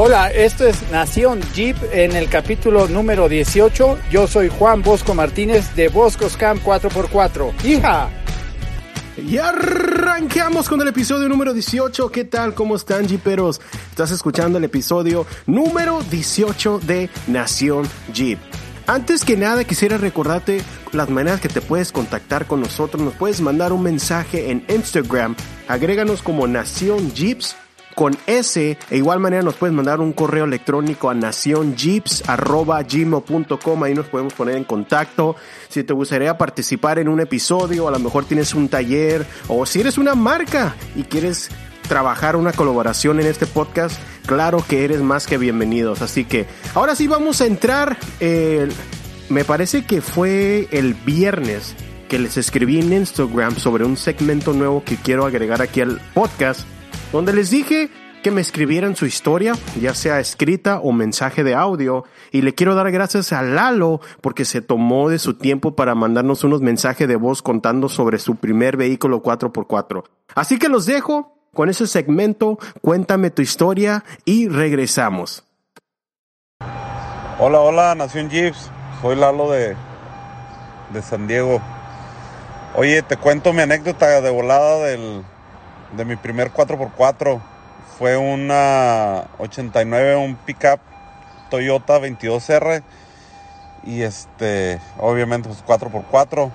Hola, esto es Nación Jeep en el capítulo número 18. Yo soy Juan Bosco Martínez de Boscos Camp 4x4. ¡Hija! Y arranqueamos con el episodio número 18. ¿Qué tal? ¿Cómo están, Jeeperos? Estás escuchando el episodio número 18 de Nación Jeep. Antes que nada quisiera recordarte las maneras que te puedes contactar con nosotros. Nos puedes mandar un mensaje en Instagram. Agréganos como Nación Jeeps con S. E igual manera nos puedes mandar un correo electrónico a nacionjeeps.gmail.com. Ahí nos podemos poner en contacto. Si te gustaría participar en un episodio, a lo mejor tienes un taller o si eres una marca y quieres trabajar una colaboración en este podcast, claro que eres más que bienvenidos. Así que ahora sí vamos a entrar. me parece que fue el viernes que les escribí en Instagram sobre un segmento nuevo que quiero agregar aquí al podcast donde les dije que me escribieran su historia, ya sea escrita o mensaje de audio. Y le quiero dar gracias a Lalo porque se tomó de su tiempo para mandarnos unos mensajes de voz contando sobre su primer vehículo 4x4. Así que los dejo con ese segmento, cuéntame tu historia y regresamos. Hola, hola, Nación Jeeps. Soy Lalo de, de San Diego. Oye, te cuento mi anécdota de volada del, de mi primer 4x4. Fue una 89, un pickup Toyota 22R. Y este, obviamente, pues 4x4.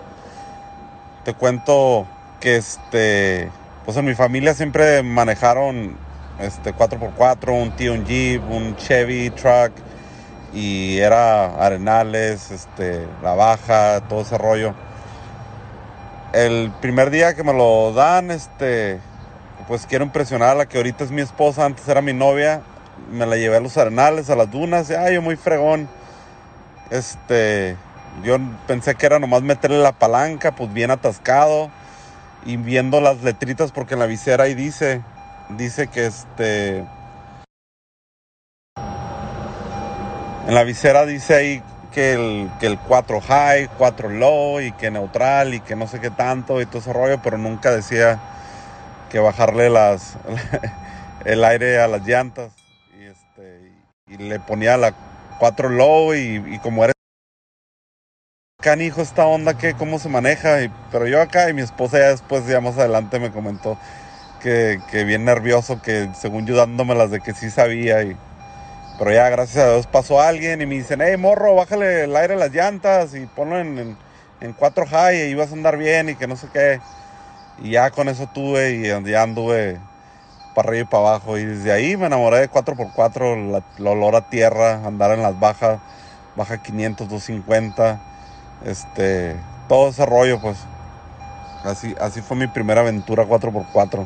Te cuento que este, pues en mi familia siempre manejaron este 4x4, un tío, un Jeep, un Chevy truck. Y era Arenales, este, La Baja, todo ese rollo. El primer día que me lo dan, este, pues quiero impresionar a la que ahorita es mi esposa, antes era mi novia. Me la llevé a los arenales, a las dunas, y ay, yo muy fregón. Este, yo pensé que era nomás meterle la palanca, pues bien atascado. Y viendo las letritas, porque en la visera ahí dice, dice que este. En la visera dice ahí que el, que el 4 high, 4 low y que neutral y que no sé qué tanto y todo ese rollo, pero nunca decía que bajarle las el aire a las llantas. Y, este, y, le ponía la 4 low y, como era canijo esta onda que cómo se maneja y, pero yo acá y mi esposa ya después ya más adelante me comentó que, bien nervioso que según yo dándomelas de que sí sabía y pero ya gracias a Dios pasó alguien y me dicen hey morro bájale el aire a las llantas y ponlo en, en, en 4 high y vas a andar bien y que no sé qué y ya con eso tuve y ya anduve para arriba y para abajo. Y desde ahí me enamoré de 4x4, el olor a tierra, andar en las bajas, baja 500, 250, este, todo ese rollo, pues. Así, así fue mi primera aventura 4x4.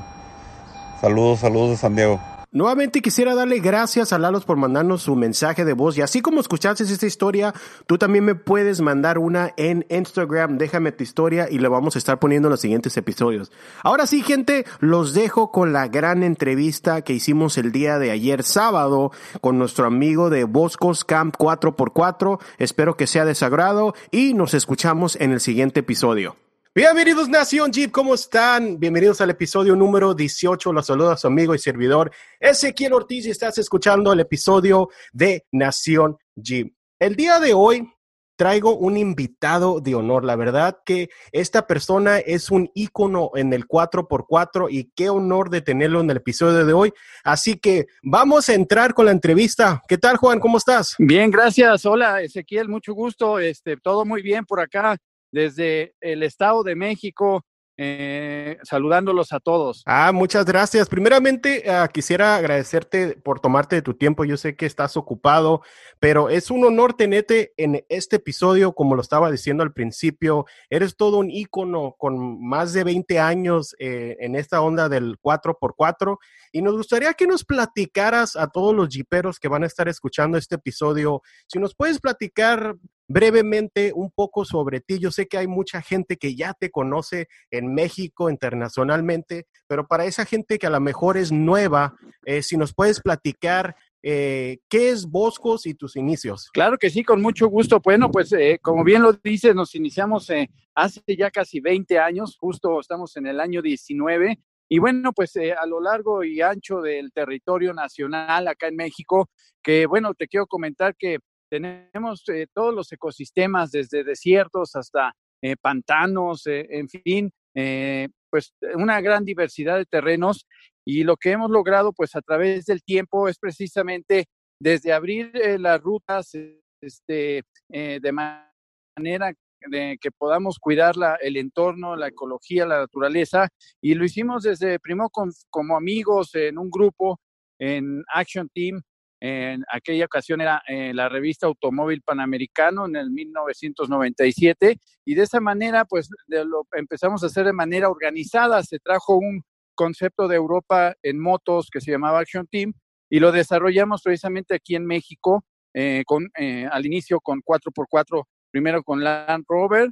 Saludos, saludos de San Diego. Nuevamente quisiera darle gracias a Lalos por mandarnos su mensaje de voz y así como escuchaste esta historia, tú también me puedes mandar una en Instagram, déjame tu historia y la vamos a estar poniendo en los siguientes episodios. Ahora sí, gente, los dejo con la gran entrevista que hicimos el día de ayer sábado con nuestro amigo de Boscos Camp 4x4. Espero que sea de sagrado y nos escuchamos en el siguiente episodio. Bienvenidos Nación Jeep, ¿cómo están? Bienvenidos al episodio número 18. Los saluda su amigo y servidor Ezequiel Ortiz y estás escuchando el episodio de Nación Jeep. El día de hoy traigo un invitado de honor. La verdad que esta persona es un ícono en el 4x4 y qué honor de tenerlo en el episodio de hoy. Así que vamos a entrar con la entrevista. ¿Qué tal, Juan? ¿Cómo estás? Bien, gracias. Hola, Ezequiel, mucho gusto. Este, todo muy bien por acá desde el Estado de México, eh, saludándolos a todos. Ah, muchas gracias. Primeramente, ah, quisiera agradecerte por tomarte de tu tiempo. Yo sé que estás ocupado, pero es un honor tenerte en este episodio, como lo estaba diciendo al principio. Eres todo un ícono con más de 20 años eh, en esta onda del 4x4 y nos gustaría que nos platicaras a todos los jiperos que van a estar escuchando este episodio, si nos puedes platicar brevemente un poco sobre ti. Yo sé que hay mucha gente que ya te conoce en México, internacionalmente, pero para esa gente que a lo mejor es nueva, eh, si nos puedes platicar eh, ¿qué es Boscos y tus inicios? Claro que sí, con mucho gusto. Bueno, pues eh, como bien lo dices, nos iniciamos hace ya casi 20 años, justo estamos en el año 19 Y bueno, pues a lo largo y ancho del territorio nacional acá en México, que bueno, te quiero comentar que tenemos eh, todos los ecosistemas, desde desiertos hasta eh, pantanos, en fin, pues una gran diversidad de terrenos. Y lo que hemos logrado, pues a través del tiempo, es precisamente desde abrir las rutas este, de manera de que podamos cuidar el entorno, la ecología, la naturaleza. Y lo hicimos desde primero como amigos en un grupo, en Action Team. En aquella ocasión era eh, la revista Automóvil Panamericano en el 1997 y de esa manera pues lo empezamos a hacer de manera organizada. Se trajo un concepto de Europa en motos que se llamaba Action Team y lo desarrollamos precisamente aquí en México eh, con, eh, al inicio con 4x4 primero con Land Rover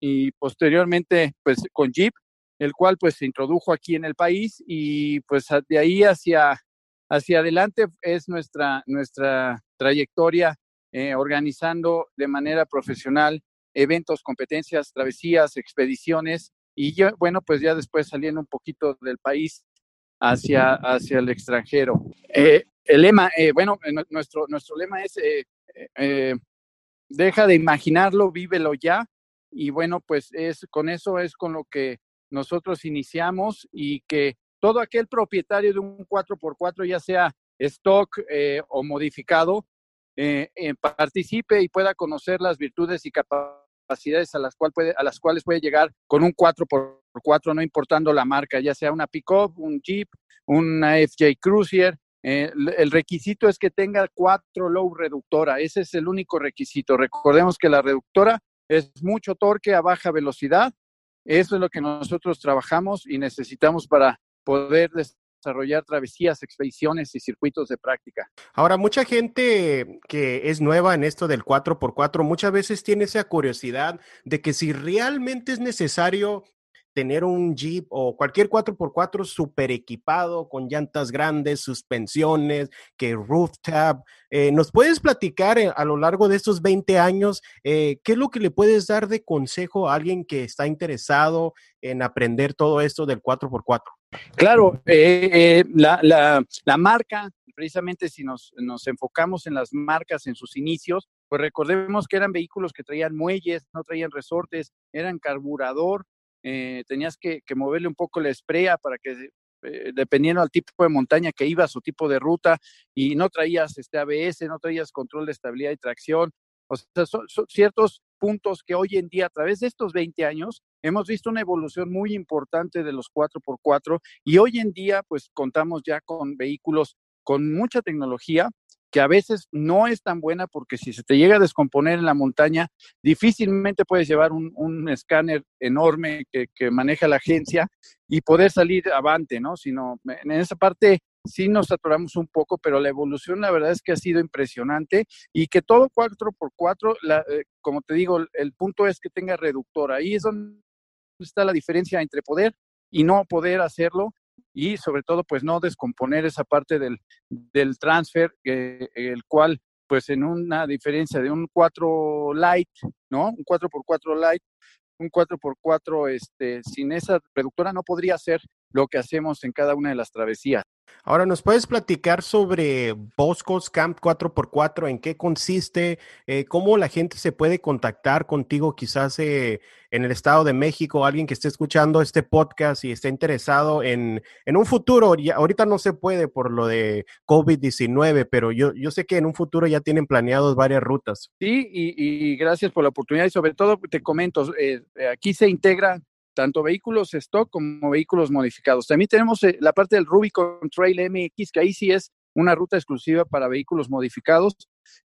y posteriormente pues con Jeep, el cual pues se introdujo aquí en el país y pues de ahí hacia, hacia adelante es nuestra, nuestra trayectoria eh, organizando de manera profesional eventos, competencias, travesías, expediciones y yo, bueno, pues ya después saliendo un poquito del país hacia, hacia el extranjero. Eh, el lema, eh, bueno, nuestro, nuestro lema es deja de imaginarlo, vívelo ya. Y bueno, pues es con eso es con lo que nosotros iniciamos y que todo aquel propietario de un 4x4, ya sea stock eh, o modificado, eh, eh, participe y pueda conocer las virtudes y capacidades a las, cual puede, a las cuales puede llegar con un 4x4, no importando la marca, ya sea una pickup, un Jeep, una FJ Cruiser, eh, el requisito es que tenga cuatro low reductora, ese es el único requisito. Recordemos que la reductora es mucho torque a baja velocidad, eso es lo que nosotros trabajamos y necesitamos para poder desarrollar travesías, expediciones y circuitos de práctica. Ahora, mucha gente que es nueva en esto del 4x4 muchas veces tiene esa curiosidad de que si realmente es necesario tener un Jeep o cualquier 4x4 super equipado con llantas grandes, suspensiones, que rooftop. Eh, ¿Nos puedes platicar eh, a lo largo de estos 20 años eh, qué es lo que le puedes dar de consejo a alguien que está interesado en aprender todo esto del 4x4? Claro, la, la, la, marca, precisamente si nos, enfocamos en las marcas en sus inicios, pues recordemos que eran vehículos que traían muelles, no traían resortes, eran carburador, eh, tenías que, moverle un poco la esprea para que, eh, dependiendo del tipo de montaña que ibas o tipo de ruta, y no traías este ABS, no traías control de estabilidad y tracción. O sea, son, ciertos puntos que hoy en día, a través de estos 20 años, hemos visto una evolución muy importante de los 4x4 y hoy en día, pues contamos ya con vehículos con mucha tecnología que a veces no es tan buena porque si se te llega a descomponer en la montaña, difícilmente puedes llevar un, escáner enorme que, maneja la agencia y poder salir avante, ¿no? Sino en esa parte sí nos atoramos un poco, pero la evolución la verdad es que ha sido impresionante y que todo 4x4, eh, como te digo, el punto es que tenga reductor. Ahí es donde está la diferencia entre poder y no poder hacerlo y sobre todo pues no descomponer esa parte del, del transfer, eh, el cual pues en una diferencia de un 4 light, ¿no? Un 4x4 light, un 4x4 este, sin esa reductora no podría hacer lo que hacemos en cada una de las travesías. Ahora, ¿nos puedes platicar sobre Boscos Camp 4x4? ¿En qué consiste? Eh, ¿Cómo la gente se puede contactar contigo quizás eh, en el Estado de México? Alguien que esté escuchando este podcast y esté interesado en, un futuro. ahorita no se puede por lo de COVID-19, pero yo, yo sé que en un futuro ya tienen planeados varias rutas. Sí, y, gracias por la oportunidad y sobre todo te comento, eh, aquí se integra tanto vehículos stock como vehículos modificados. También tenemos eh, la parte del Rubicon Trail MX, que ahí sí es una ruta exclusiva para vehículos modificados.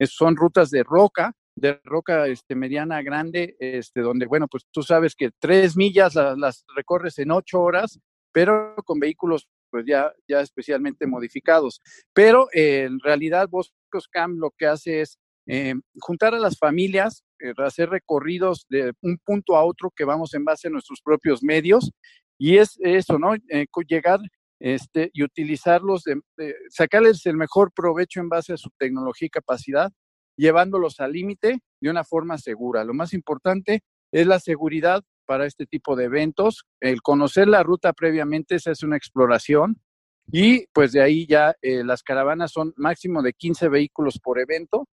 son rutas de roca, de roca este, mediana grande, este, donde, bueno, pues tú sabes que tres millas las, recorres en ocho horas, pero con vehículos pues ya, ya especialmente modificados. Pero eh, en realidad Boscos Cam lo que hace es eh, juntar a las familias, eh, hacer recorridos de un punto a otro que vamos en base a nuestros propios medios y es eso, ¿no? Eh, llegar este, y utilizarlos, sacarles el mejor provecho en base a su tecnología y capacidad, llevándolos al límite de una forma segura. Lo más importante es la seguridad para este tipo de eventos. El conocer la ruta previamente, esa es una exploración. Y pues de ahí ya las caravanas son máximo de 15 vehículos por evento.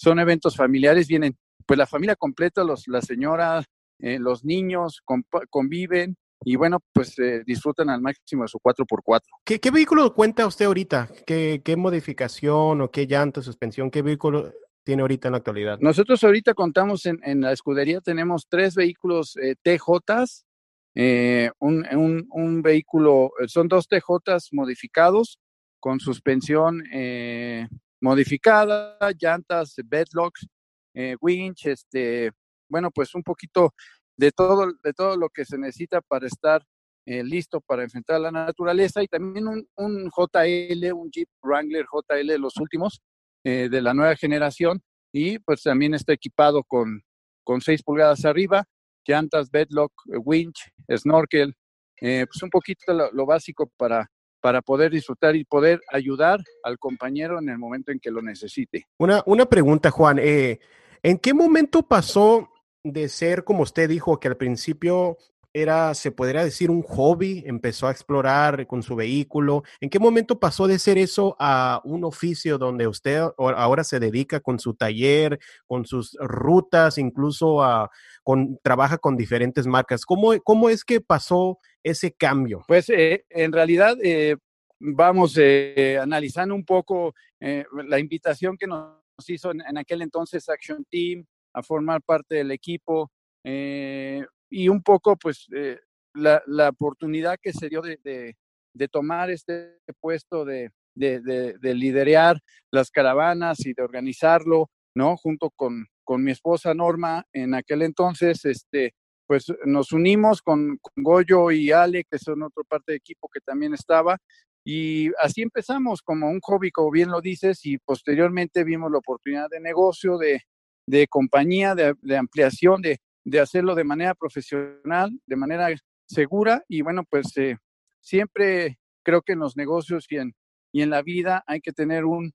Son eventos familiares, vienen pues la familia completa, los, la señora, eh, los niños conviven y bueno, pues eh, disfrutan al máximo de su 4x4. ¿Qué, ¿Qué, vehículo cuenta usted ahorita? ¿Qué, ¿Qué modificación o qué llanta, suspensión, qué vehículo tiene ahorita en la actualidad? Nosotros ahorita contamos en, en la escudería, tenemos tres vehículos eh, TJs, eh, un, un, un, vehículo, son dos TJs modificados con suspensión eh, modificada, llantas, bedlocks, eh, winch, este, bueno, pues un poquito de todo, de todo lo que se necesita para estar eh, listo para enfrentar la naturaleza y también un, un, JL, un Jeep Wrangler JL, los últimos eh, de la nueva generación y pues también está equipado con, con 6 pulgadas arriba, llantas, bedlock, winch, snorkel, eh, pues un poquito lo, lo básico para, para poder disfrutar y poder ayudar al compañero en el momento en que lo necesite. Una, una pregunta, Juan. Eh, ¿En qué momento pasó de ser, como usted dijo, que al principio era, se podría decir, un hobby, empezó a explorar con su vehículo. ¿En qué momento pasó de ser eso a un oficio donde usted ahora se dedica con su taller, con sus rutas, incluso a, con, trabaja con diferentes marcas? ¿Cómo, cómo es que pasó ese cambio? Pues eh, en realidad eh, vamos eh, analizando un poco eh, la invitación que nos hizo en, aquel entonces Action Team a formar parte del equipo. Eh, y un poco, pues, eh, la, la, oportunidad que se dio de, de, tomar este puesto de, de, liderear las caravanas y de organizarlo, ¿no? Junto con, con mi esposa Norma, en aquel entonces, este, pues nos unimos con, con, Goyo y Ale, que son otra parte de equipo que también estaba, y así empezamos como un hobby, como bien lo dices, y posteriormente vimos la oportunidad de negocio, de, de compañía, de ampliación, de, de hacerlo de manera profesional, de manera segura y bueno, pues eh, siempre creo que en los negocios y en, y en la vida hay que tener un,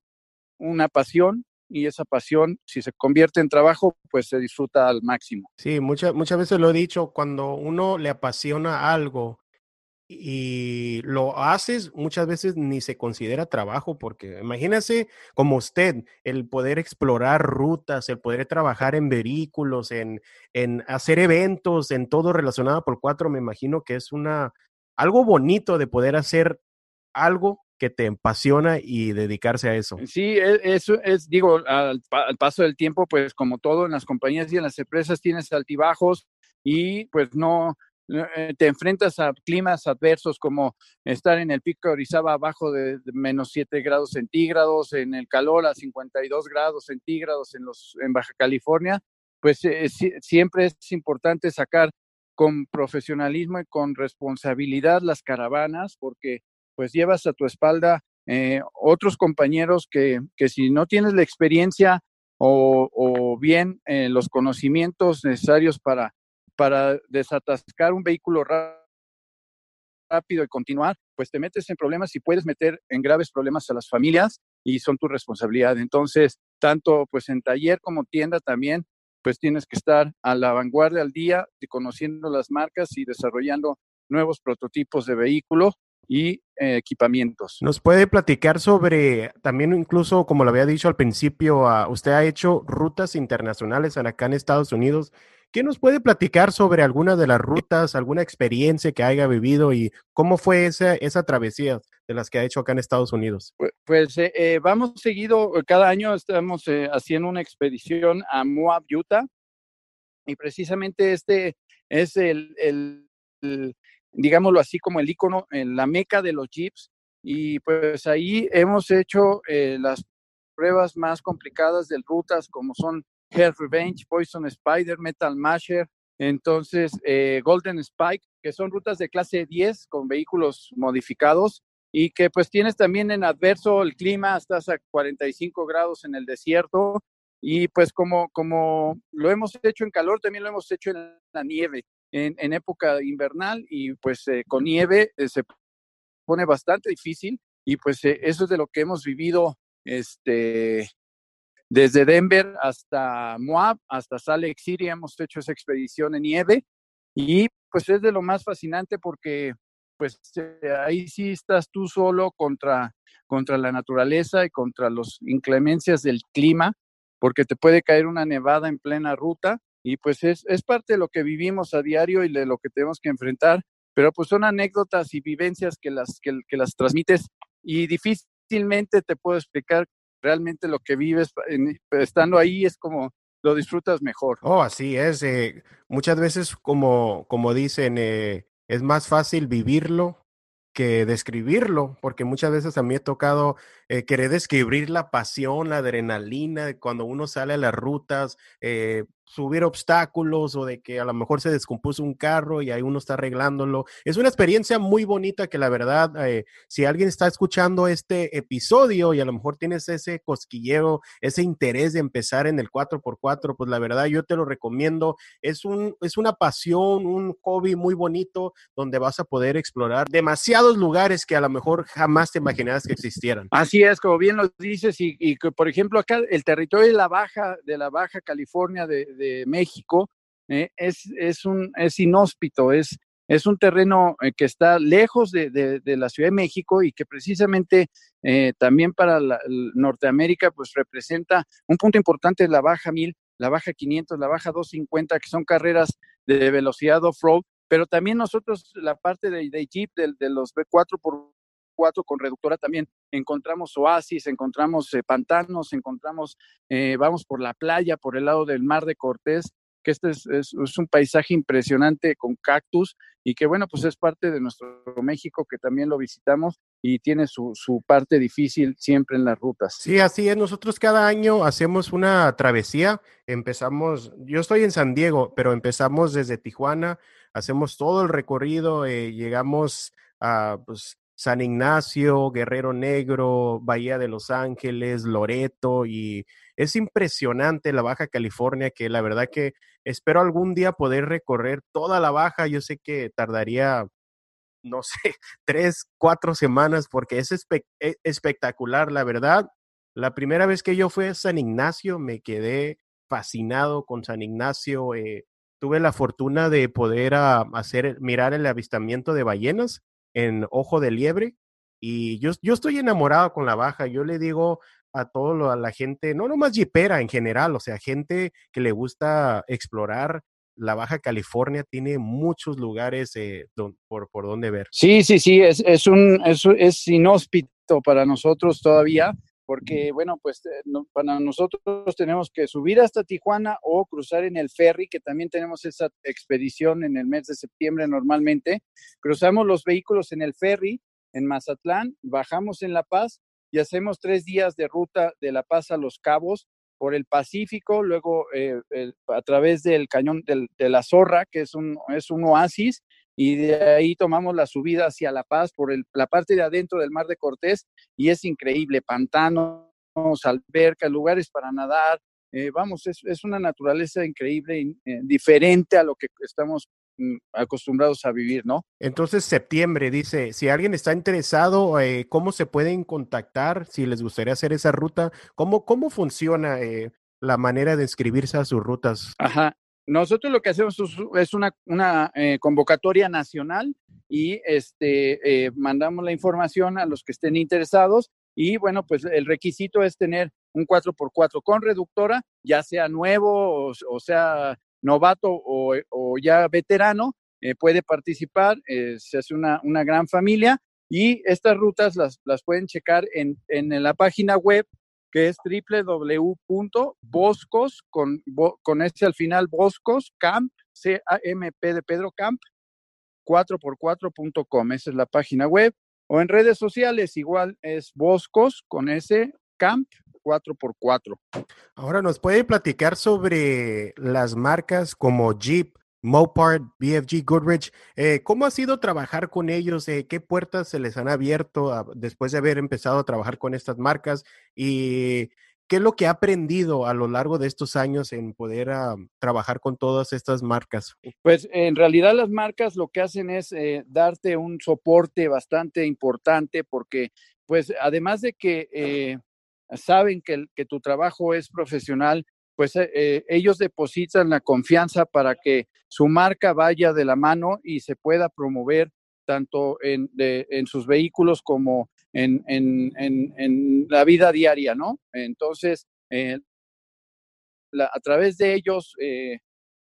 una pasión y esa pasión, si se convierte en trabajo, pues se disfruta al máximo. Sí, muchas, muchas veces lo he dicho, cuando uno le apasiona algo, y lo haces, muchas veces ni se considera trabajo, porque imagínese como usted, el poder explorar rutas, el poder trabajar en vehículos, en, en hacer eventos, en todo relacionado por cuatro, me imagino que es una, algo bonito de poder hacer algo que te apasiona y dedicarse a eso. Sí, eso es, digo, al, al paso del tiempo, pues como todo en las compañías y en las empresas tienes altibajos y pues no, te enfrentas a climas adversos como estar en el pico de Orizaba abajo de, menos 7 grados centígrados, en el calor a 52 grados centígrados en, los, en Baja California, pues eh, siempre es importante sacar con profesionalismo y con responsabilidad las caravanas porque pues llevas a tu espalda eh, otros compañeros que, que, si no tienes la experiencia o, o bien eh, los conocimientos necesarios para para desatascar un vehículo rápido y continuar, pues te metes en problemas y puedes meter en graves problemas a las familias y son tu responsabilidad. Entonces, tanto pues en taller como tienda también, pues tienes que estar a la vanguardia al día, conociendo las marcas y desarrollando nuevos prototipos de vehículos y eh, equipamientos. ¿Nos puede platicar sobre, también incluso como lo había dicho al principio, uh, usted ha hecho rutas internacionales acá en Estados Unidos ¿Qué nos puede platicar sobre alguna de las rutas, alguna experiencia que haya vivido y cómo fue esa, esa travesía de las que ha hecho acá en Estados Unidos? Pues, eh, eh, vamos seguido, cada año estamos eh, haciendo una expedición a Moab, Utah, y precisamente este es el, el, digámoslo así, como el icono, la meca de los jeeps, y pues ahí hemos hecho eh, las pruebas más complicadas de rutas, como son Hell Revenge, Poison Spider, Metal Masher, entonces eh, Golden Spike, que son rutas de clase 10 con vehículos modificados y que pues tienes también en adverso el clima, estás a 45 grados en el desierto y pues como, como lo hemos hecho en calor, también lo hemos hecho en la nieve, en, en época invernal y pues eh, con nieve eh, se pone bastante difícil y pues eh, eso es de lo que hemos vivido este, desde Denver hasta Moab, hasta Salt Lake City hemos hecho esa expedición en nieve. Y pues es de lo más fascinante porque pues eh, ahí sí estás tú solo contra, contra la naturaleza y contra las inclemencias del clima, porque te puede caer una nevada en plena ruta y pues es, es parte de lo que vivimos a diario y de lo que tenemos que enfrentar, pero pues son anécdotas y vivencias que las, que, que las transmites y difícilmente te puedo explicar realmente lo que vives estando ahí es como lo disfrutas mejor. Oh, así es. Eh, muchas veces, como, como dicen, eh, es más fácil vivirlo que describirlo, porque muchas veces a mí he tocado eh, querer describir la pasión, la adrenalina cuando uno sale a las rutas, eh, subir obstáculos o de que a lo mejor se descompuso un carro y ahí uno está arreglándolo. Es una experiencia muy bonita que la verdad, eh, si alguien está escuchando este episodio y a lo mejor tienes ese cosquilleo, ese interés de empezar en el 4x4, pues la verdad yo te lo recomiendo. Es, un, es una pasión, un hobby muy bonito donde vas a poder explorar demasiados lugares que a lo mejor jamás te imaginabas que existieran. Así es, como bien lo dices, y, y que por ejemplo acá el territorio de la Baja, de la Baja California, de, de México, eh, es, es, un, es inhóspito, es, es un terreno eh, que está lejos de, de, la Ciudad de México y que precisamente eh, también para la, Norteamérica pues representa un punto importante la baja 1000, la baja 500, la baja 250, que son carreras de velocidad off-road, pero también nosotros la parte de, de Jeep, de los B4 por 4 con reductora también encontramos oasis, encontramos eh, pantanos, encontramos, eh, vamos por la playa, por el lado del mar de Cortés, que este es, es, un paisaje impresionante con cactus y que bueno, pues es parte de nuestro México que también lo visitamos y tiene su, su, parte difícil siempre en las rutas. Sí, así es. Nosotros cada año hacemos una travesía. Empezamos, yo estoy en San Diego, pero empezamos desde Tijuana, hacemos todo el recorrido, eh, llegamos a pues, San Ignacio, Guerrero Negro, Bahía de Los Ángeles, Loreto y es impresionante la Baja California que la verdad que espero algún día poder recorrer toda la Baja. Yo sé que tardaría, no sé, tres, cuatro semanas porque es e, espectacular, la verdad. La primera vez que yo fui a San Ignacio me quedé fascinado con San Ignacio. Eh, tuve la fortuna de poder ah, hacer, mirar el avistamiento de ballenas en Ojo de Liebre. Y yo, yo estoy enamorado con la baja. Yo le digo a todo a la gente, no nomás jipera en general, o sea, gente que le gusta explorar. La Baja California tiene muchos lugares eh, por, por donde ver. Sí, sí, sí, es, es, un, es, es inhóspito para nosotros todavía porque bueno, pues eh, para nosotros tenemos que subir hasta Tijuana o cruzar en el ferry, que también tenemos esa expedición en el mes de septiembre normalmente. Cruzamos los vehículos en el ferry en Mazatlán, bajamos en La Paz y hacemos tres días de ruta de La Paz a Los Cabos por el Pacífico, luego eh, a través del cañón de la Zorra, que es un, es un oasis, y de ahí tomamos la subida hacia La Paz por el, la parte de adentro del Mar de Cortés y es increíble, pantanos, albercas, lugares para nadar, eh, vamos, es, es, una naturaleza increíble, eh, diferente a lo que estamos mm, acostumbrados a vivir, ¿no? Entonces, septiembre, dice, si alguien está interesado, eh, ¿cómo se pueden contactar? Si les gustaría hacer esa ruta, ¿cómo, cómo funciona la manera de inscribirse a sus rutas? Ajá, nosotros lo que hacemos es una, eh, convocatoria nacional y este, eh, mandamos la información a los que estén interesados y bueno, pues el requisito es tener un 4x4 con reductora, ya sea nuevo o, sea novato o, o, ya veterano, eh, puede participar, se hace una, una, gran familia y estas rutas las, las pueden checar en, en la página web que es www.boscos, con, con este al final, Boscos, Camp, C-A-M-P de Pedro Camp, 4x4.com, esa es la página web, o en redes sociales, igual es Boscos, con ese Camp, 4x4. Ahora, ¿nos puede platicar sobre las marcas como Jeep, Mopar, BFG, Goodrich. Eh, ¿Cómo ha sido trabajar con ellos? Eh, ¿Qué puertas se les han abierto después de haber empezado a trabajar con estas marcas? ¿Y qué es lo que ha aprendido a lo largo de estos años en poder ah, trabajar con todas estas marcas? Pues en realidad las marcas lo que hacen es eh, darte un soporte bastante importante porque pues además de que saben que tu trabajo es profesional, pues ellos depositan la confianza para que su marca vaya de la mano y se pueda promover tanto en, sus vehículos como en, en, la vida diaria, ¿no? Entonces, a través de ellos,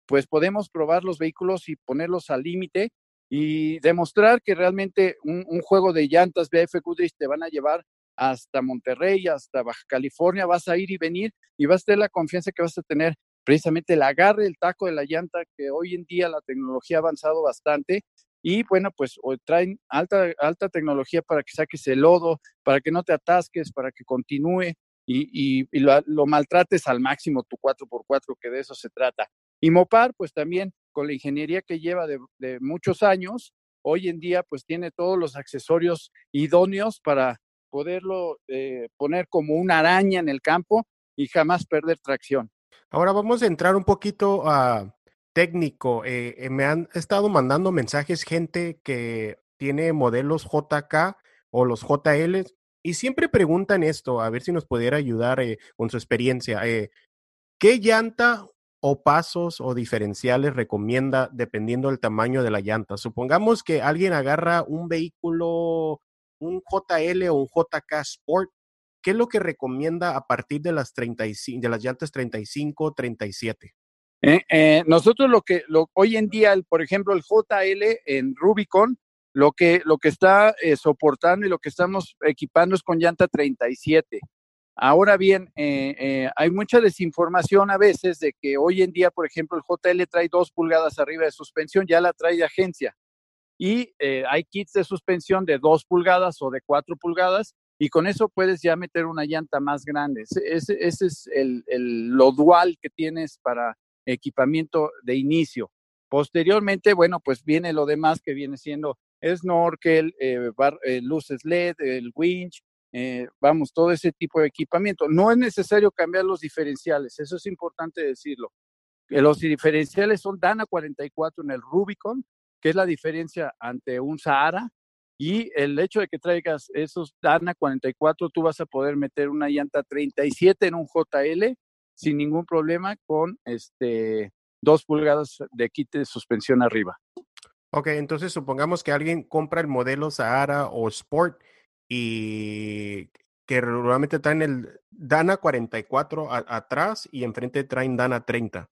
pues podemos probar los vehículos y ponerlos al límite y demostrar que realmente un, juego de llantas BF Goodrich te van a llevar hasta Monterrey, hasta Baja California, vas a ir y venir y vas a tener la confianza que vas a tener precisamente el agarre, el taco de la llanta, que hoy en día la tecnología ha avanzado bastante y bueno, pues traen alta, alta tecnología para que saques el lodo, para que no te atasques, para que continúe y, lo, maltrates al máximo tu 4x4, que de eso se trata. Y Mopar, pues también con la ingeniería que lleva de, muchos años, hoy en día pues tiene todos los accesorios idóneos para poderlo eh, poner como una araña en el campo y jamás perder tracción. Ahora vamos a entrar un poquito a técnico. Eh, eh, me han estado mandando mensajes gente que tiene modelos JK o los JL y siempre preguntan esto, a ver si nos pudiera ayudar con su experiencia. ¿Qué llanta o pasos o diferenciales recomienda dependiendo del tamaño de la llanta? Supongamos que alguien agarra un vehículo, un JL o un JK Sport. ¿Qué es lo que recomienda a partir de las, 35, de las llantas 35, 37? Eh, eh, nosotros lo que lo, hoy en día, por ejemplo, el JL en Rubicon, lo que, lo que está eh, soportando y lo que estamos equipando es con llanta 37. Ahora bien, eh, eh, hay mucha desinformación a veces de que hoy en día, por ejemplo, el JL trae dos pulgadas arriba de suspensión, ya la trae de agencia. Y eh, hay kits de suspensión de dos pulgadas o de cuatro pulgadas, y con eso puedes ya meter una llanta más grande. Ese, es el, lo dual que tienes para equipamiento de inicio. Posteriormente, bueno, pues viene lo demás que viene siendo snorkel, luces LED, el winch, eh, vamos, todo ese tipo de equipamiento. No es necesario cambiar los diferenciales, eso es importante decirlo. Los diferenciales son Dana 44 en el Rubicon, que es la diferencia ante un Sahara, y el hecho de que traigas esos Dana 44, tú vas a poder meter una llanta 37 en un JL sin ningún problema con este dos pulgadas de kit de suspensión arriba. Ok, entonces supongamos que alguien compra el modelo Sahara o Sport y que regularmente traen el Dana 44 atrás y enfrente traen Dana 30.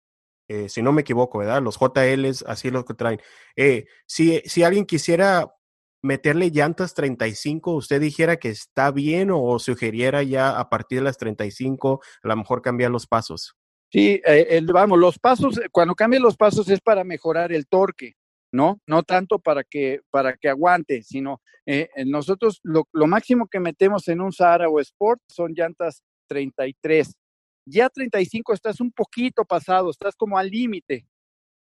Eh, si no me equivoco, ¿verdad? Los JLs, así es lo que traen. Eh, si, si alguien quisiera meterle llantas 35, ¿usted dijera que está bien o sugiriera ya a partir de las 35 a lo mejor cambiar los pasos? Sí, eh, vamos, los pasos, cuando cambian los pasos es para mejorar el torque. ¿no? No tanto para que, para que aguante, sino eh, nosotros lo, máximo que metemos en un Sahara o Sport son llantas 33. Ya 35 estás un poquito pasado, estás como al límite,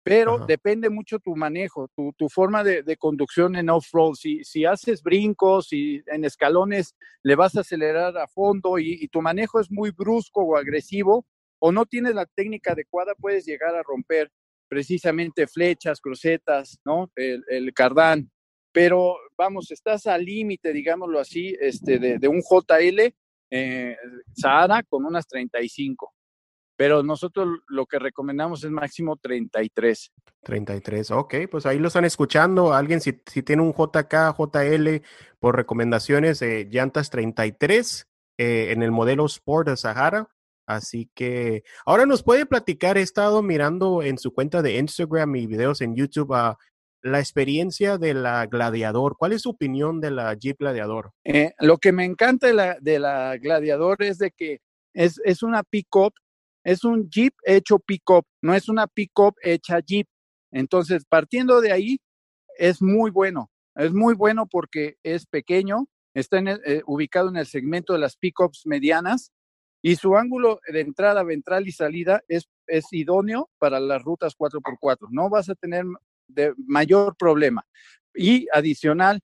pero depende mucho tu manejo, tu, tu forma de, conducción en off-road. Si, si haces brincos y en escalones le vas a acelerar a fondo y, y tu manejo es muy brusco o agresivo, o no tienes la técnica adecuada, puedes llegar a romper precisamente flechas, crucetas, ¿no? El, el cardán. Pero vamos, estás al límite, digámoslo así, este, de, un JL eh, Sahara con unas 35. Pero nosotros lo que recomendamos es máximo 33. 33, ok, pues ahí lo están escuchando. Alguien si, tiene un JK, JL por recomendaciones, de llantas 33 eh, en el modelo Sport de Sahara, Así que ahora nos puede platicar, he estado mirando en su cuenta de Instagram y videos en YouTube la experiencia de la Gladiador. ¿Cuál es su opinión de la Jeep Gladiador? Eh, lo que me encanta de la, de la Gladiador es de que es, es una pick-up, es un Jeep hecho pick-up, no es una pick-up hecha Jeep. Entonces, partiendo de ahí, es muy bueno. Es muy bueno porque es pequeño, está eh, ubicado en el segmento de las pick-ups medianas y su ángulo de entrada ventral y salida es, es idóneo para las rutas 4x4. No vas a tener de mayor problema. Y adicional,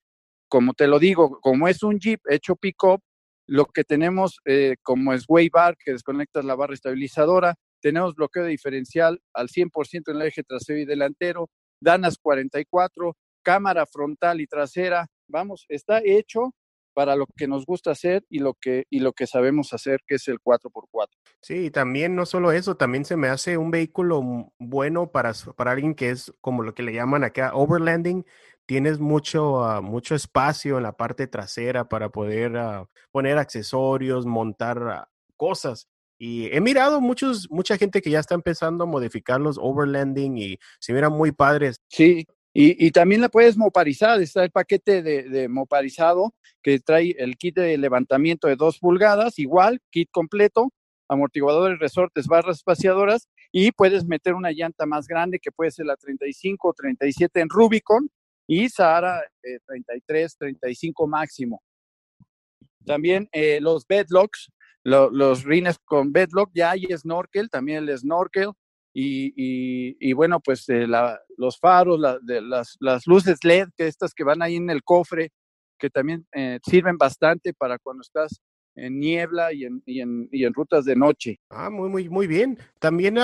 como te lo digo, como es un Jeep hecho pick-up, lo que tenemos eh, como es Way Bar, que desconectas la barra estabilizadora, tenemos bloqueo diferencial al 100% en el eje trasero y delantero, Danas 44, cámara frontal y trasera, vamos, está hecho para lo que nos gusta hacer y lo que, y lo que sabemos hacer, que es el 4x4. Sí, también no solo eso, también se me hace un vehículo bueno para, para alguien que es como lo que le llaman acá overlanding. Tienes mucho, ah, mucho espacio en la parte trasera para poder ah, poner accesorios, montar ah, cosas. Y he mirado muchos, mucha gente que ya está empezando a modificar los overlanding y se miran muy padres. Sí, y, también la puedes moparizar, está el paquete de, moparizado que trae el kit de levantamiento de dos pulgadas, igual, kit completo, amortiguadores, resortes, barras espaciadoras, y puedes meter una llanta más grande que puede ser la 35 o 37 en Rubicon y Sahara 33, eh, 35 máximo. También eh, los bedlocks, los rines con bedlock, ya hay snorkel, también el snorkel, y, bueno, pues eh, los faros, de las, luces LED, que estas que van ahí en el cofre, que también eh, sirven bastante para cuando estás en niebla y en, y en, y en rutas de noche. Ah, muy, muy, muy bien. También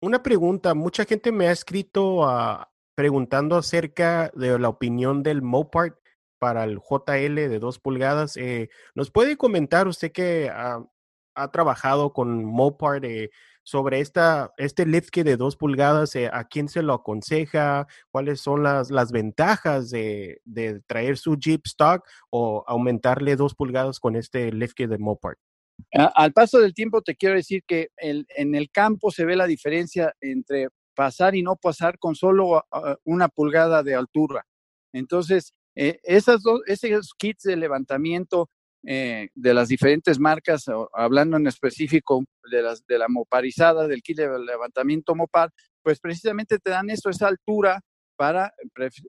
una pregunta, mucha gente me ha escrito uh, preguntando acerca de la opinión del Mopart para el JL de dos pulgadas. Eh, ¿Nos puede comentar usted que ha trabajado con Mopart? Sobre esta, este lift kit de dos pulgadas, eh, a quién se lo aconseja, cuáles son las, las ventajas de, de, traer su Jeep stock o aumentarle dos pulgadas con este lift kit de Mopar. Al paso del tiempo te quiero decir que el, en el campo se ve la diferencia entre pasar y no pasar con solo ah, una pulgada de altura. Entonces, eh, esas esos kits de levantamiento eh, de las diferentes marcas, hablando en específico de, las, de la moparizada, del kit de levantamiento mopar, pues precisamente te dan eso, esa altura para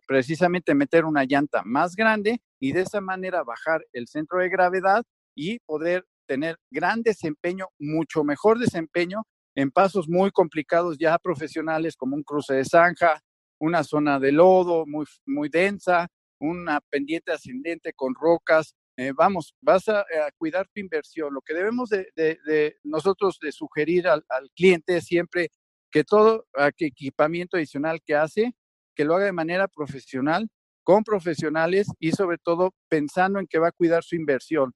precisamente meter una llanta más grande y de esa manera bajar el centro de gravedad y poder tener gran desempeño, mucho mejor desempeño en pasos muy complicados ya profesionales como un cruce de zanja, una zona de lodo muy, muy densa, una pendiente ascendente con rocas, eh, vamos, vas a, cuidar tu inversión. Lo que debemos de, nosotros de sugerir al, cliente es siempre que todo equipamiento adicional que hace, que lo haga de manera profesional, con profesionales y sobre todo pensando en que va a cuidar su inversión.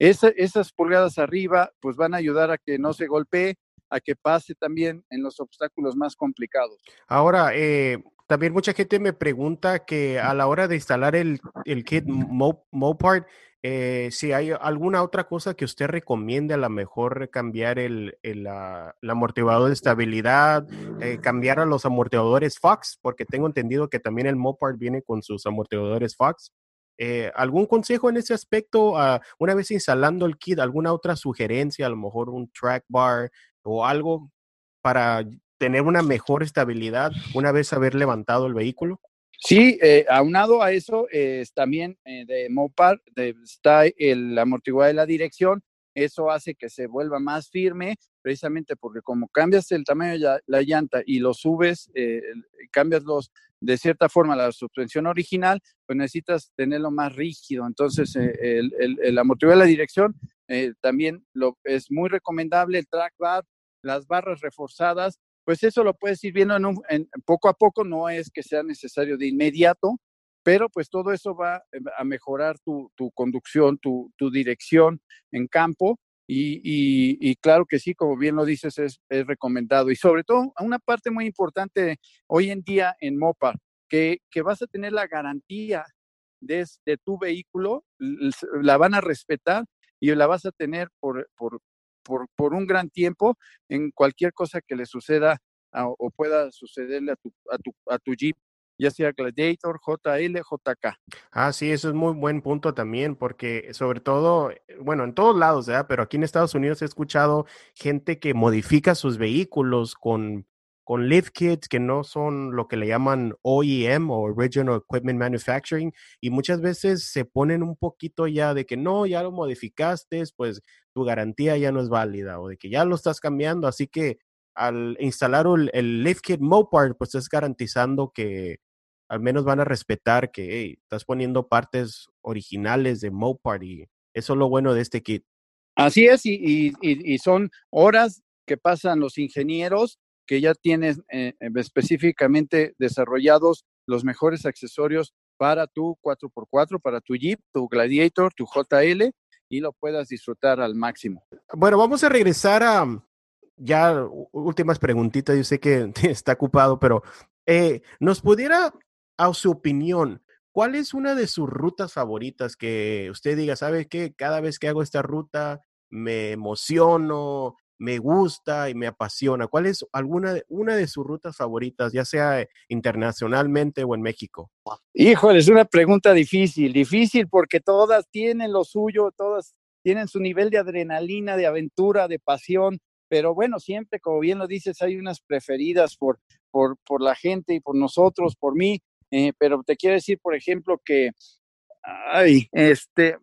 esas pulgadas arriba pues van a ayudar a que no se golpee, a que pase también en los obstáculos más complicados. Ahora, eh, también mucha gente me pregunta que a la hora de instalar el, el kit Mopart, eh, si hay alguna otra cosa que usted recomiende, a lo mejor cambiar el, el, amortiguador de estabilidad, eh, cambiar a los amortiguadores Fox, porque tengo entendido que también el Mopart viene con sus amortiguadores Fox. Eh, ¿Algún consejo en ese aspecto? Ah, una vez instalando el kit, ¿alguna otra sugerencia? A lo mejor un track bar o algo para tener una mejor estabilidad una vez haber levantado el vehículo? Sí, eh, aunado a eso, es también eh, de Mopar está el amortiguador de la dirección. Eso hace que se vuelva más firme, precisamente porque como cambias el tamaño de la, llanta y lo subes, eh, cambias los, de cierta forma la suspensión original, pues necesitas tenerlo más rígido. Entonces, el, el, amortiguador de la dirección también lo, es muy recomendable, el track bar, las barras reforzadas, pues eso lo puedes ir viendo en, poco a poco, no es que sea necesario de inmediato, pero pues todo eso va eh, a mejorar tu, conducción, tu, dirección en campo. Y, claro que sí, como bien lo dices, es, recomendado. Y sobre todo, una parte muy importante hoy en día en MOPA, que, vas a tener la garantía de, tu vehículo, la van a respetar y la vas a tener por, por, un gran tiempo en cualquier cosa que le suceda o pueda sucederle a tu, a tu, a tu Jeep ya sea Gladiator, JL, JK. Ah, sí, eso es muy buen punto también, porque sobre todo, bueno, en todos lados, ¿verdad? Pero aquí en Estados Unidos he escuchado gente que modifica sus vehículos con con lift kits que no son lo que le llaman OEM o Original Equipment Manufacturing y muchas veces se ponen un poquito ya de que no, ya lo modificaste, pues tu garantía ya no es válida o de que ya lo estás cambiando, así que al instalar el, lift kit Mopar, pues estás garantizando que al menos van a respetar que estás poniendo partes originales de Mopar y eso es lo bueno de este kit. Así es, y son horas que pasan los ingenieros que ya tienes eh, eh, específicamente desarrollados los mejores accesorios para tu 4x4, para tu Jeep, tu Gladiator, tu JL y lo puedas disfrutar al máximo. Bueno, vamos a regresar a ya últimas preguntitas. Yo sé que está ocupado, pero eh, ¿nos pudiera, a su opinión, cuál es una de sus rutas favoritas que usted diga, sabe que cada vez que hago esta ruta me emociono, me gusta y me apasiona? ¿Cuál es alguna una de sus rutas favoritas, ya sea internacionalmente o en México? Híjole, es una pregunta difícil, difícil porque todas tienen lo suyo, todas tienen su nivel de adrenalina, de aventura, de pasión, pero bueno, siempre, como bien lo dices, hay unas preferidas por, por, por la gente y por nosotros, por mí, eh, pero te quiero decir, por ejemplo, que, ay, este,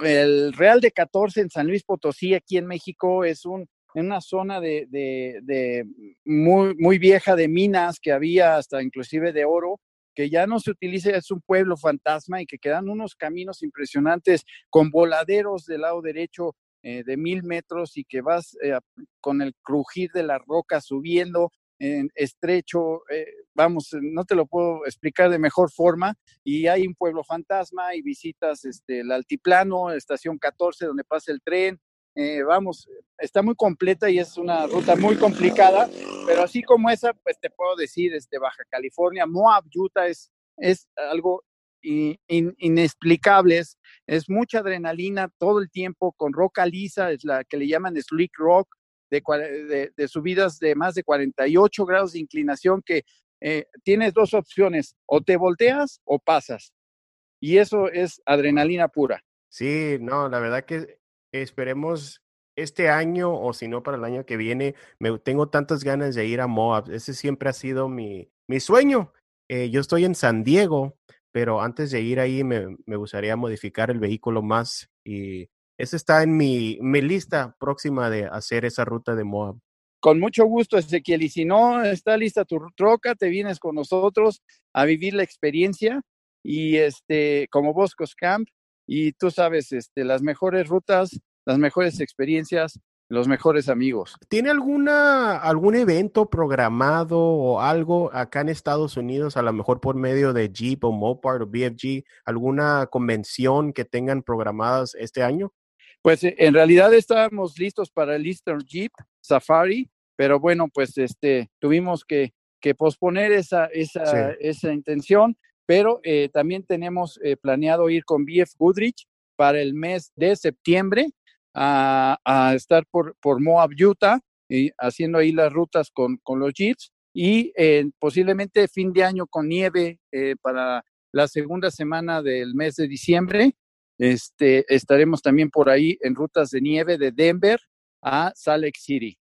el Real de 14 en San Luis Potosí, aquí en México, es un, en una zona de, de, muy, muy vieja de minas que había hasta inclusive de oro, que ya no se utiliza, es un pueblo fantasma y que quedan unos caminos impresionantes con voladeros del lado derecho eh, de mil metros y que vas eh, con el crujir de la roca subiendo en estrecho, eh, vamos, no te lo puedo explicar de mejor forma, y hay un pueblo fantasma y visitas este, el altiplano, estación 14, donde pasa el tren, eh, vamos, está muy completa y es una ruta muy complicada, pero así como esa, pues te puedo decir, este, Baja California, Moab, Utah es, es algo inexplicable, es, es mucha adrenalina todo el tiempo con roca lisa, es la que le llaman slick rock, de, subidas de más de 48 grados de inclinación que eh, tienes dos opciones, o te volteas o pasas. Y eso es adrenalina pura. Sí, no, la verdad que esperemos este año o si no para el año que viene, me tengo tantas ganas de ir a Moab. Ese siempre ha sido mi, mi sueño. Eh, yo estoy en San Diego, pero antes de ir ahí me, me gustaría modificar el vehículo más y ese está en mi, mi lista próxima de hacer esa ruta de Moab. Con mucho gusto, Ezequiel. Y si no está lista tu troca, te vienes con nosotros a vivir la experiencia y este, como Boscos Camp, y tú sabes, este, las mejores rutas, las mejores experiencias, los mejores amigos. ¿Tiene alguna, algún evento programado o algo acá en Estados Unidos, a lo mejor por medio de Jeep o Mopar o BFG, alguna convención que tengan programadas este año? Pues eh, en realidad estábamos listos para el Eastern Jeep Safari, pero bueno, pues este, tuvimos que, que posponer esa, esa, esa intención, pero eh, también tenemos eh, planeado ir con BF Goodrich para el mes de septiembre a, a estar por, por Moab, Utah, y haciendo ahí las rutas con, con los Jeeps. Y posiblemente fin de año con nieve para la segunda semana del mes de diciembre este, estaremos también por ahí en rutas de nieve de Denver a Salt Lake City.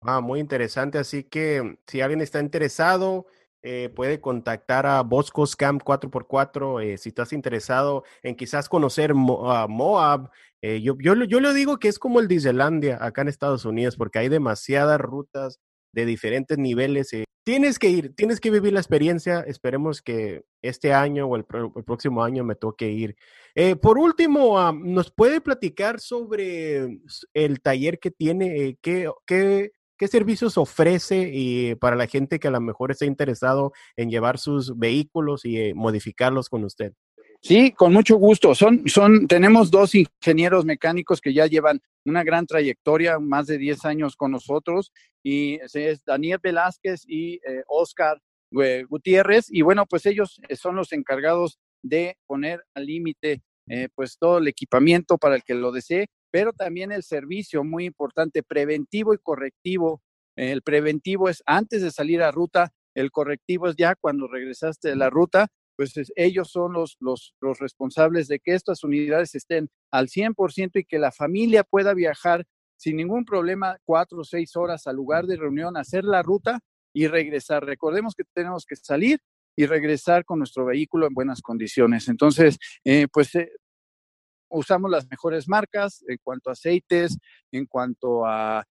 Ah, muy interesante. Así que si alguien está interesado, eh, puede contactar a Boscos Camp 4x4. Eh, si estás interesado en quizás conocer Moab, eh, yo, yo, yo le digo que es como el Disneylandia acá en Estados Unidos, porque hay demasiadas rutas de diferentes niveles. Tienes que ir, tienes que vivir la experiencia. Esperemos que este año o el, próximo año me toque ir. Eh, por último, ¿nos puede platicar sobre el taller que tiene? Eh, qué, servicios ofrece y para la gente que a lo mejor está interesado en llevar sus vehículos y eh, modificarlos con usted? Sí, con mucho gusto. Son, son, tenemos dos ingenieros mecánicos que ya llevan una gran trayectoria, más de 10 años con nosotros, y es Daniel Velázquez y Oscar Gutiérrez, y bueno, pues ellos eh, son los encargados de poner al límite eh, pues todo el equipamiento para el que lo desee, pero también el servicio muy importante, preventivo y correctivo. El preventivo es antes de salir a ruta, el correctivo es ya cuando regresaste de la ruta, pues ellos son los, los, los responsables de que estas unidades estén al 100% y que la familia pueda viajar sin ningún problema cuatro o seis horas al lugar de reunión, hacer la ruta y regresar. Recordemos que tenemos que salir y regresar con nuestro vehículo en buenas condiciones. Entonces, eh, pues eh, usamos las mejores marcas en cuanto a aceites, en cuanto a,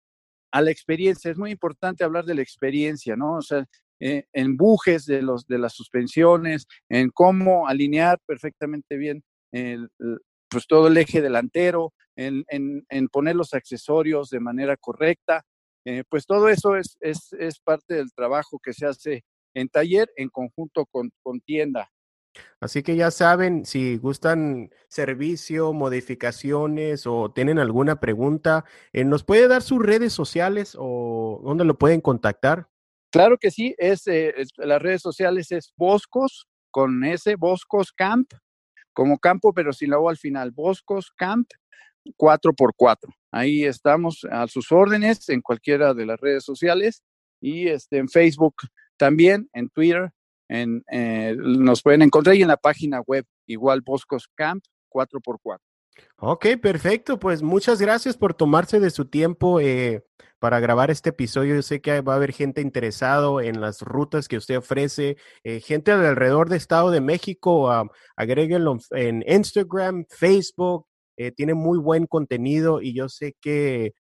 a, la experiencia. Es muy importante hablar de la experiencia, ¿no? O sea, eh, en bujes de, los, de las suspensiones, en cómo alinear perfectamente bien el, pues todo el eje delantero, en, en, poner los accesorios de manera correcta. Eh, pues todo eso es, es, es, parte del trabajo que se hace en taller en conjunto con, con tienda. Así que ya saben, si gustan servicio, modificaciones o tienen alguna pregunta, eh, ¿nos puede dar sus redes sociales o dónde lo pueden contactar? Claro que sí, es, eh, las redes sociales es Boscos con S, Boscos Camp, como campo, pero sin la O al final, Boscos Camp 4x4. Ahí estamos a sus órdenes en cualquiera de las redes sociales y este, en Facebook también, en Twitter, en, eh, nos pueden encontrar y en la página web igual Boscos Camp 4x4. Ok, perfecto. Pues muchas gracias por tomarse de su tiempo eh, para grabar este episodio. Yo sé que va a haber gente interesado en las rutas que usted ofrece, eh, gente alrededor del Estado de México. Uh, agréguenlo en Instagram, Facebook. Eh, tiene muy buen contenido y yo sé que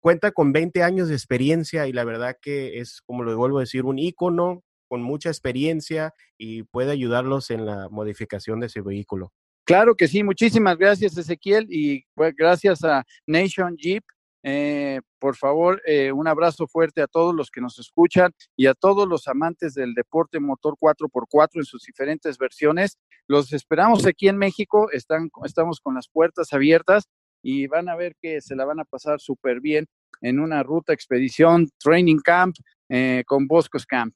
cuenta con 20 años de experiencia y la verdad que es, como lo vuelvo a decir, un ícono con mucha experiencia y puede ayudarlos en la modificación de ese vehículo. Claro que sí, muchísimas gracias Ezequiel y pues, gracias a Nation Jeep. Eh, por favor, eh, un abrazo fuerte a todos los que nos escuchan y a todos los amantes del deporte motor 4x4 en sus diferentes versiones. Los esperamos aquí en México, están, estamos con las puertas abiertas y van a ver que se la van a pasar súper bien en una ruta expedición, training camp eh, con Boscos Camp.